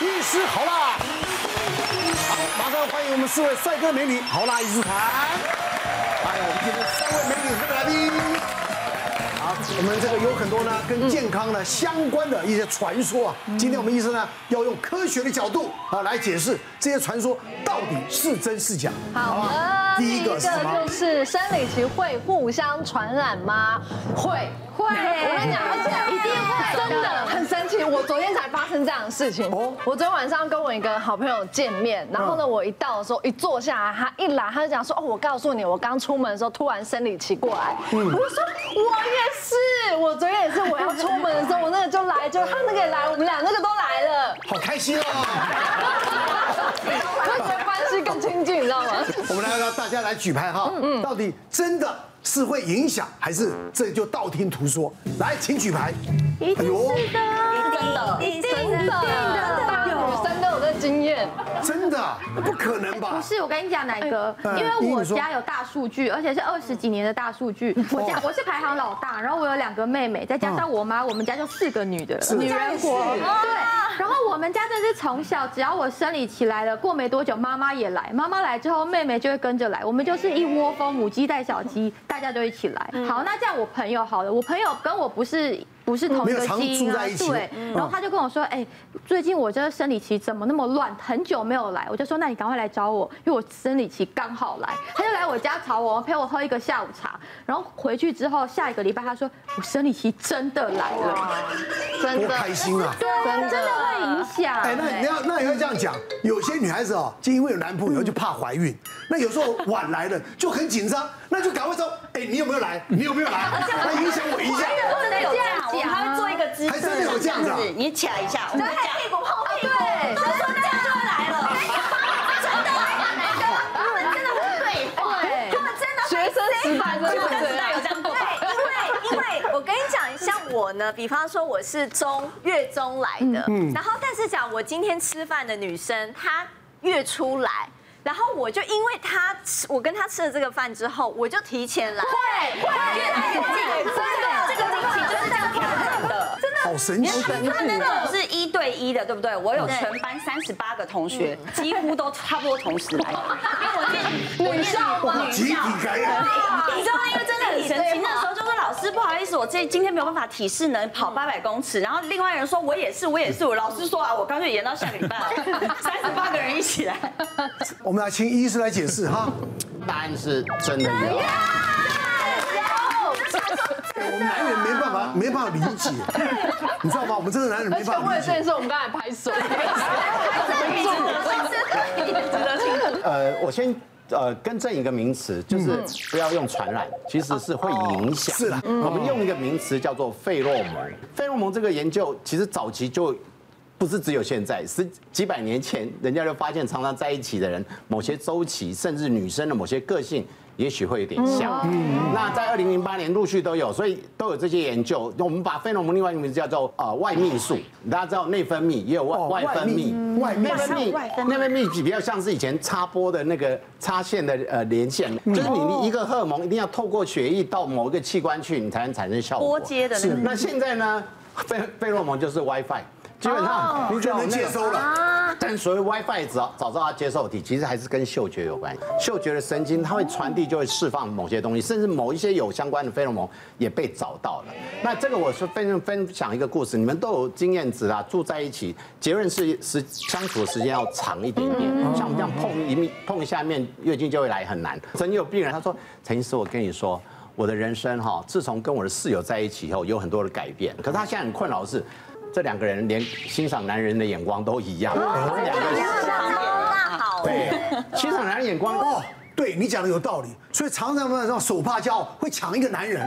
医师好啦，好，马上欢迎我们四位帅哥美女好啦医师团，还有我们今天三位美女特别来宾。好，我们这个有很多呢跟健康呢相关的一些传说啊，今天我们医生呢要用科学的角度啊来解释这些传说到底是真是假。好的，第一个是？就是生理期会互相传染吗？会。会，我跟你讲，而且一定会，真的很神奇。我昨天才发生这样的事情。哦，我昨天晚上跟我一个好朋友见面，然后呢，我一到的时候，一坐下来，他一来，他就讲说：“哦，我告诉你，我刚出门的时候突然生理期过来。”嗯我说：“我也是，我昨天也是，我要出门的时候，我那个就来，就他那个也来，我们俩那个都来了，好开心哦！会觉得关系更亲近，你知道吗？我们来让大家来举牌哈，嗯，到底真的？是会影响，还是这就道听途说？来，请举牌。一定是的，真的，一定真的，大女生都有这经验。真的？不可能吧？不是，我跟你讲，奶哥，因为我家有大数据，而且是二十几年的大数据。我家我是排行老大，然后我有两个妹妹，再加上我妈，我们家就四个女的，女人国。对。然后我们家真是从小，只要我生理起来了，过没多久妈妈也来，妈妈来之后妹妹就会跟着来，我们就是一窝蜂，母鸡带小鸡，大家都一起来。好，那这样我朋友好了，我朋友跟我不是。不是同一个基因啊，对。然后他就跟我说，哎，最近我这个生理期怎么那么乱，很久没有来。我就说，那你赶快来找我，因为我生理期刚好来。他就来我家找我，陪我喝一个下午茶。然后回去之后，下一个礼拜他说，我生理期真的来了，真的开心啊，对，真的会影响。哎，那你要那你要这样讲，有些女孩子哦，就因为有男朋友就怕怀孕，那有时候晚来了就很紧张，那就赶快说，哎，你有没有来？你有没有来？来影响我一下。真的有这样。他会做一个姿势，还真的有这样子，你卡一下，对，屁股后屁股，对，都说这样就会来了，真的，他们真的会对话，他们真的学生时代真的有这样过，对，因为因为我跟你讲，像我呢，比方说我是中月中来的，然后但是讲我今天吃饭的女生，她月初来，然后我就因为她吃，我跟她吃了这个饭之后，我就提前来，会会越来越近，真的，这个经期就。好神奇！你看那种是一对一的，对不对？我有全班三十八个同学，几乎都差不多同时来。因为我念女校嘛，集体感染。你知道吗？因为真的很神奇。那时候就说老师不好意思，我这今天没有办法体适能跑八百公尺。然后另外人说我也是，我也是。我老师说啊，我干脆延到下个礼拜，三十八个人一起来。我们来请医师来解释哈。答案是真的有。我们男人没办法，没办法理解，你知道吗？我们真的男人没办法理解。为这件事，我们刚才拍手。呃，我先呃更正一个名词，就是不要用传染，其实是会影响。是的，我们用一个名词叫做费洛蒙。费洛蒙这个研究其实早期就不是只有现在，十几百年前人家就发现，常常在一起的人，某些周期，甚至女生的某些个性。也许会有点像，那在二零零八年陆续都有，所以都有这些研究。我们把费洛蒙另外一个名字叫做呃外泌素，大家知道内分泌也有外外分泌，外分泌素，内分泌比较像是以前插播的那个插线的呃连线，就是你一个荷尔蒙一定要透过血液到某一个器官去，你才能产生效果。拨接的那个。那现在呢，费费洛蒙就是 WiFi。基本上你就能接收了，但所谓 WiFi 早早知道它接受体，其实还是跟嗅觉有关系。嗅觉的神经它会传递，就会释放某些东西，甚至某一些有相关的费洛蒙也被找到了。那这个我是分分享一个故事，你们都有经验值啊，住在一起，结论是时相处的时间要长一点点。像我们这样碰一面碰一下面，月经就会来很难。曾经有病人他说：“陈医师，我跟你说，我的人生哈，自从跟我的室友在一起以后，有很多的改变。可是他现在很困扰的是。”这两个人连欣赏男人的眼光都一样，两个人好，对，欣赏男人眼光哦，对你讲的有道理，所以常常那种手帕交会抢一个男人，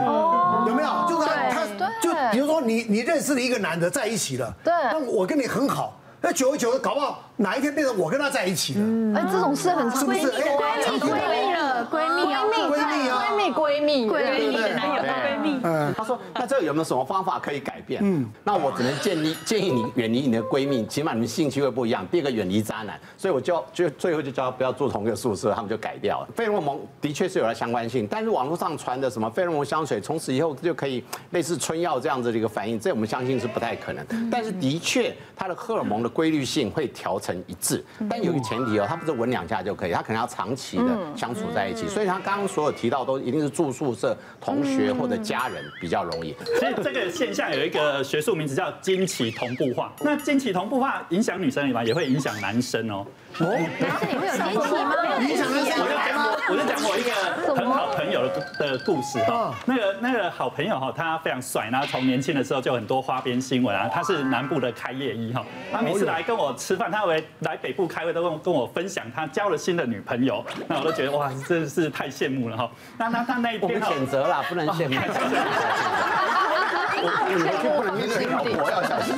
有没有？就是他，他就比如说你你认识了一个男的在一起了，对，那我跟你很好，那久而久之搞不好哪一天变成我跟他在一起了，哎，这种事很常见，闺蜜闺蜜了。的闺蜜，闺蜜啊，闺蜜闺蜜闺蜜的男友闺蜜。嗯，他说那这个有没有什么方法可以改变？嗯，那我只能建议建议你远离你的闺蜜，起码你们兴趣会不一样。第二个远离渣男，所以我就就最后就叫他不要住同一个宿舍，他们就改掉了。费洛蒙的确是有了相关性，但是网络上传的什么费洛蒙香水从此以后就可以类似春药这样子的一个反应，这我们相信是不太可能。但是的确，它的荷尔蒙的规律性会调成一致，但有个前提哦，它不是闻两下就可以，它可能要长期的相处在一起。所以他刚刚所有提到都一定是住宿舍、同学或者家人比较容易。所以这个现象有一个学术名字叫经期同步化。那经期同步化影响女生吗？也会影响男生哦。哦，男生也会有经期吗？影响男生。我就讲我就讲我一个很好朋友的的故事哈。那个那个好朋友哈，他非常帅，然后从年轻的时候就很多花边新闻啊。他是南部的开业医哈，他每次来跟我吃饭，他为来北部开会都跟跟我分享他交了新的女朋友，那我都觉得哇，真的是太羡慕了哈。那那他那一天选择啦，不能羡慕。不能面对老婆要小心。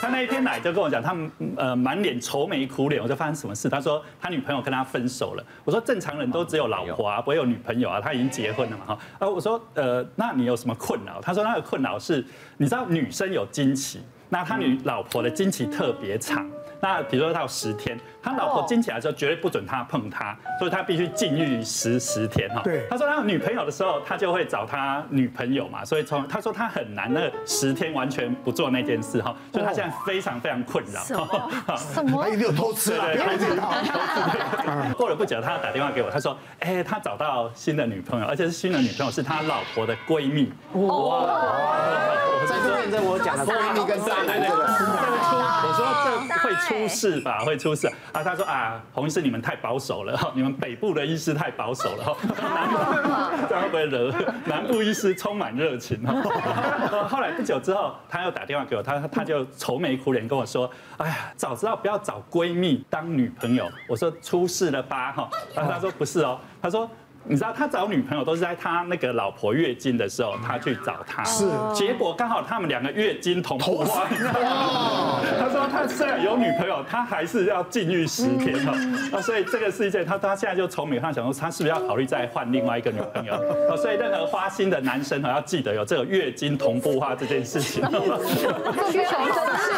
他那一天来就跟我讲，他呃满脸愁眉苦脸，我就发生什么事？他说他女朋友跟他分手了。我说正常人都只有老婆啊，不会有女朋友啊，他已经结婚了嘛哈。啊，我说呃，那你有什么困扰？他说他的困扰是，你知道女生有经期，那他女老婆的经期特别长。那比如说他有十天，他老婆惊起来的时候绝对不准他碰他，所以他必须禁欲十十天哈。对，他说他有女朋友的时候，他就会找他女朋友嘛，所以从他说他很难，那十天完全不做那件事哈，所以他现在非常非常困扰。什么？什么？他一定有偷吃了。过了不久，他打电话给我，他说，哎，他找到新的女朋友，而且是新的女朋友是他老婆的闺蜜。哇！在这验证我讲的闺蜜跟渣男这个。我说这会出事吧？会出事啊！他说啊，洪医师你们太保守了，你们北部的医师太保守了，南部 这样会不会惹？南部医师充满热情。后来不久之后，他又打电话给我，他他就愁眉苦脸跟我说：“哎呀，早知道不要找闺蜜当女朋友。”我说出事了吧？哈，然后他说不是哦，他说。你知道他找女朋友都是在他那个老婆月经的时候，他去找她。是，结果刚好他们两个月经同步。他说他虽然有女朋友，他还是要禁欲十天哈。啊，所以这个是一件他他现在就从美上想说，他是不是要考虑再换另外一个女朋友？啊，所以任何花心的男生哈，要记得有这个月经同步化这件事情。需求真的是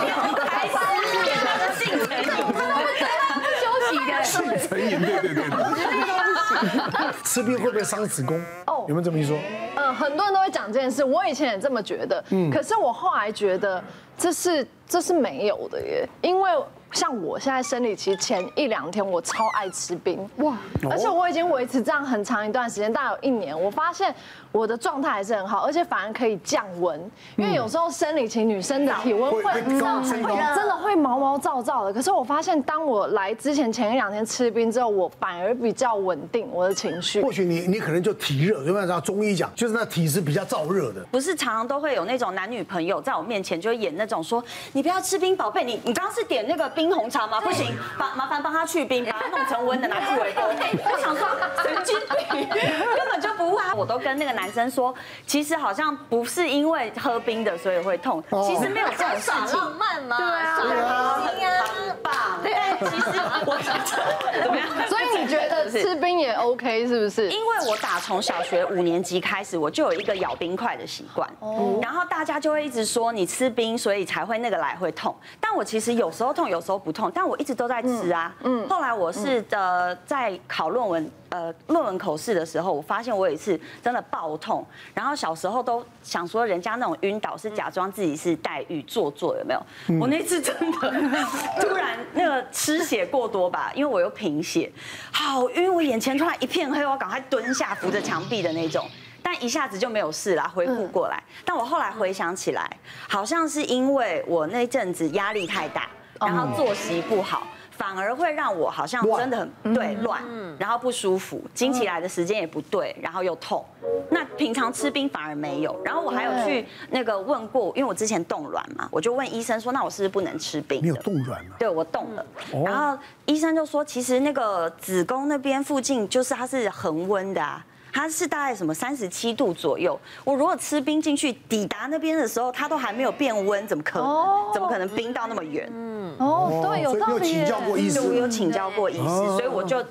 开心的性成瘾，他不休息的性成瘾，对对对。吃冰会不会伤子宫？哦，有没有这么一说？嗯，很多人都会讲这件事，我以前也这么觉得。嗯，可是我后来觉得这是这是没有的耶，因为。像我现在生理期前一两天，我超爱吃冰哇，而且我已经维持这样很长一段时间，大概有一年。我发现我的状态还是很好，而且反而可以降温。因为有时候生理期女生的体温会高，真的会毛毛躁躁的。可是我发现，当我来之前前一两天吃冰之后，我反而比较稳定我的情绪。或许你你可能就体热，有没有？中医讲就是那体质比较燥热的。不是常常都会有那种男女朋友在我面前就会演那种说，你不要吃冰，宝贝，你你刚刚是点那个冰红茶吗？不行，帮麻烦帮他去冰，把它弄成温的拿去 微波。我想说 神经病，根本就不会。我都跟那个男生说，其实好像不是因为喝冰的所以会痛，其实没有这种事情。浪漫吗？对啊，很棒。对，其实我怎么样？所以你觉得吃冰也 OK 是不是？因为我打从小学五年级开始，我就有一个咬冰块的习惯。哦。然后大家就会一直说你吃冰，所以才会那个来会痛。但我其实有时候痛，有时候不痛。但我一直都在吃啊。嗯。后来我是呃在考论文呃论文口试的时候，我发现我有一次真的爆痛。然后小时候都想说人家那种晕倒是假装自己是黛玉做作，有没有？我那次真的突然那个失血过多吧，因为我又贫血，好晕，我眼前突然一片黑，我赶快蹲下扶着墙壁的那种。但一下子就没有事啦，恢复过来。但我后来回想起来，好像是因为我那阵子压力太大。然后作息不好，反而会让我好像真的很对乱，然后不舒服，经起来的时间也不对，然后又痛。那平常吃冰反而没有。然后我还有去那个问过，因为我之前冻卵嘛，我就问医生说，那我是不是不能吃冰？你有冻卵吗？对，我冻了。然后医生就说，其实那个子宫那边附近就是它是恒温的啊。它是大概什么三十七度左右，我如果吃冰进去，抵达那边的时候，它都还没有变温，怎么可能？怎么可能冰到那么远？嗯，哦，对，有道理。有请教过医师，我有请教过医师，所以我就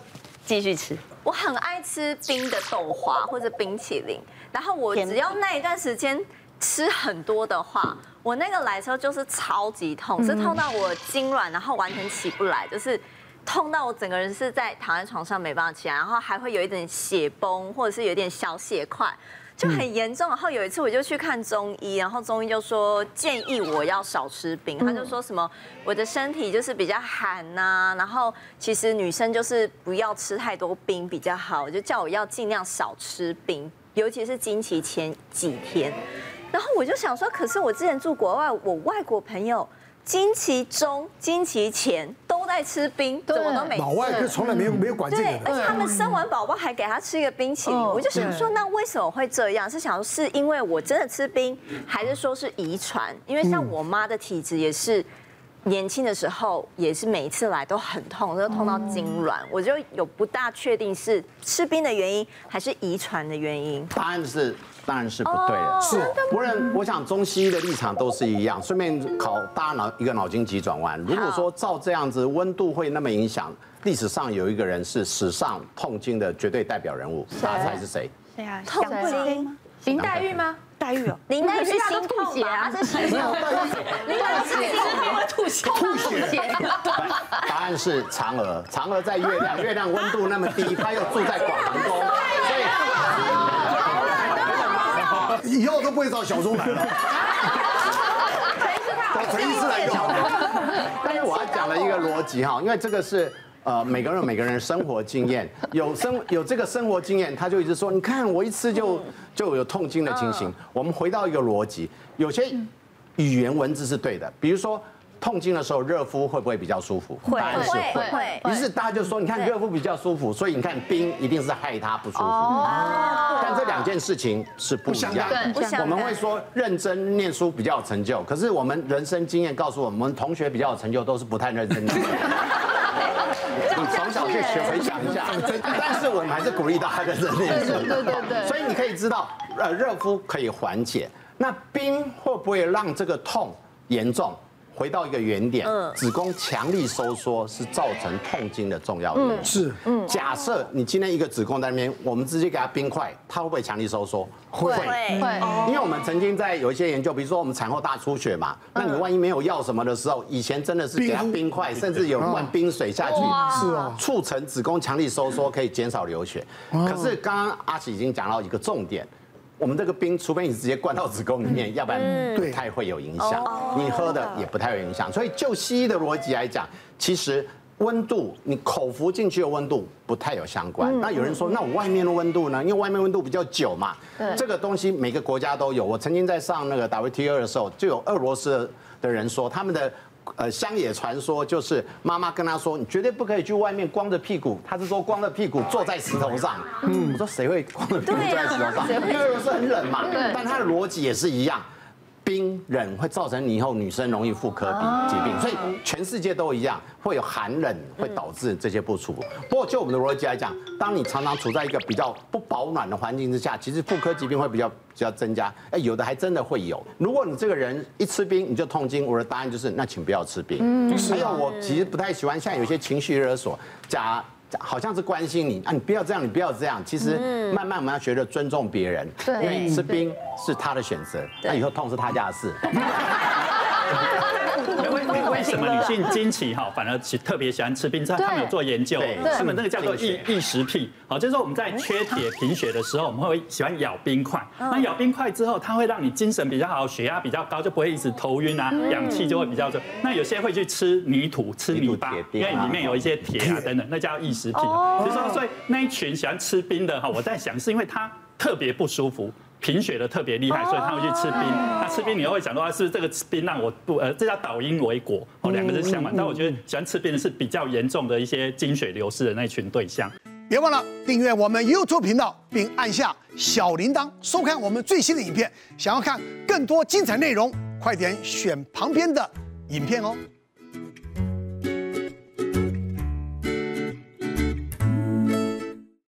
继续吃。我很爱吃冰的豆花或者冰淇淋，然后我只要那一段时间吃很多的话，我那个来的时候就是超级痛，是痛到我痉挛，然后完全起不来，就是痛到我整个人是在躺在床上没办法起来，然后还会有一点血崩或者是有点小血块。就很严重，然后有一次我就去看中医，然后中医就说建议我要少吃冰，他就说什么我的身体就是比较寒呐，然后其实女生就是不要吃太多冰比较好，就叫我要尽量少吃冰，尤其是经期前几天。然后我就想说，可是我之前住国外，我外国朋友。经期中、经期前都在吃冰，怎么都没吃。老外就从来没有没有管这个。对，而且他们生完宝宝还给他吃一个冰淇淋，我就想说，那为什么会这样？是想说是因为我真的吃冰，还是说是遗传？因为像我妈的体质也是。年轻的时候也是每一次来都很痛，都痛到痉挛，我就有不大确定是吃冰的原因还是遗传的原因。答案是当然是不对的，是。无论我想中西医的立场都是一样。顺便考大脑一个脑筋急转弯，如果说照这样子温度会那么影响，历史上有一个人是史上痛经的绝对代表人物，大家猜是谁？谁啊？痛经？林黛玉吗？黛玉哦，林黛玉是心吐血啊，是心痛。林黛玉是心痛会吐血，吐血。答案是嫦娥，嫦娥在月亮，月亮温度那么低，她又住在广 寒宫，所以以后都不会找小钟来了。找陈医师来就好了。但是我要讲了一个逻辑哈，因为这个是。呃，每个人有每个人的生活经验，有生有这个生活经验，他就一直说，你看我一吃就就有痛经的情形。我们回到一个逻辑，有些语言文字是对的，比如说痛经的时候热敷会不会比较舒服？会，是会。会。于是大家就说，你看热敷比较舒服，所以你看冰一定是害他不舒服。哦。但这两件事情是不一样的。我们会说认真念书比较有成就，可是我们人生经验告诉我们，同学比较有成就都是不太认真念书。你从小去学回想一下，但是我们还是鼓励大家认真念书。对对。所以你可以知道，呃，热敷可以缓解，那冰会不会让这个痛严重？回到一个原点，子宫强力收缩是造成痛经的重要原因。是，嗯。假设你今天一个子宫在那边，我们直接给它冰块，它会不会强力收缩？会，会。因为我们曾经在有一些研究，比如说我们产后大出血嘛，那你万一没有药什么的时候，以前真的是给它冰块，甚至有灌冰水下去，是啊，促成子宫强力收缩，可以减少流血。可是刚刚阿喜已经讲到一个重点。我们这个冰，除非你直接灌到子宫里面，要不然不太会有影响。你喝的也不太有影响。所以就西医的逻辑来讲，其实温度你口服进去的温度不太有相关。那有人说，那我外面的温度呢？因为外面温度比较久嘛。这个东西每个国家都有。我曾经在上那个 WTO 的时候，就有俄罗斯的人说他们的。呃，乡野传说就是妈妈跟他说，你绝对不可以去外面光着屁股。他是说光着屁股坐在石头上。嗯，我说谁会光着屁股坐在石头上？因为俄罗斯很冷嘛。但他的逻辑也是一样。冰冷会造成你以后女生容易妇科病疾病，所以全世界都一样，会有寒冷会导致这些不舒服。不过就我们的逻辑来讲，当你常常处在一个比较不保暖的环境之下，其实妇科疾病会比较比较增加。哎，有的还真的会有。如果你这个人一吃冰你就痛经，我的答案就是那请不要吃冰。嗯，还有我其实不太喜欢，像有些情绪勒索加。好像是关心你啊，你不要这样，你不要这样。其实慢慢我们要学着尊重别人，因为吃冰是他的选择，那以后痛是他家的事。为什么女性经期哈反而喜特别喜欢吃冰？他们有做研究，他们那个叫做异异食癖。好，就是说我们在缺铁贫血的时候，我们会喜欢咬冰块。那咬冰块之后，它会让你精神比较好，血压比较高，就不会一直头晕啊，氧气就会比较重。那有些会去吃泥土、吃泥巴，因为里面有一些铁啊等等，那叫异食癖。所以说，所以那一群喜欢吃冰的哈，我在想是因为它特别不舒服。贫血的特别厉害，所以他会去吃冰。他吃冰，你又会想到，是这个吃冰让我不呃，这叫倒因为果哦，两个是相反。但我觉得喜欢吃冰的是比较严重的一些经血流失的那群对象。别忘了订阅我们 YouTube 频道，并按下小铃铛，收看我们最新的影片。想要看更多精彩内容，快点选旁边的影片哦。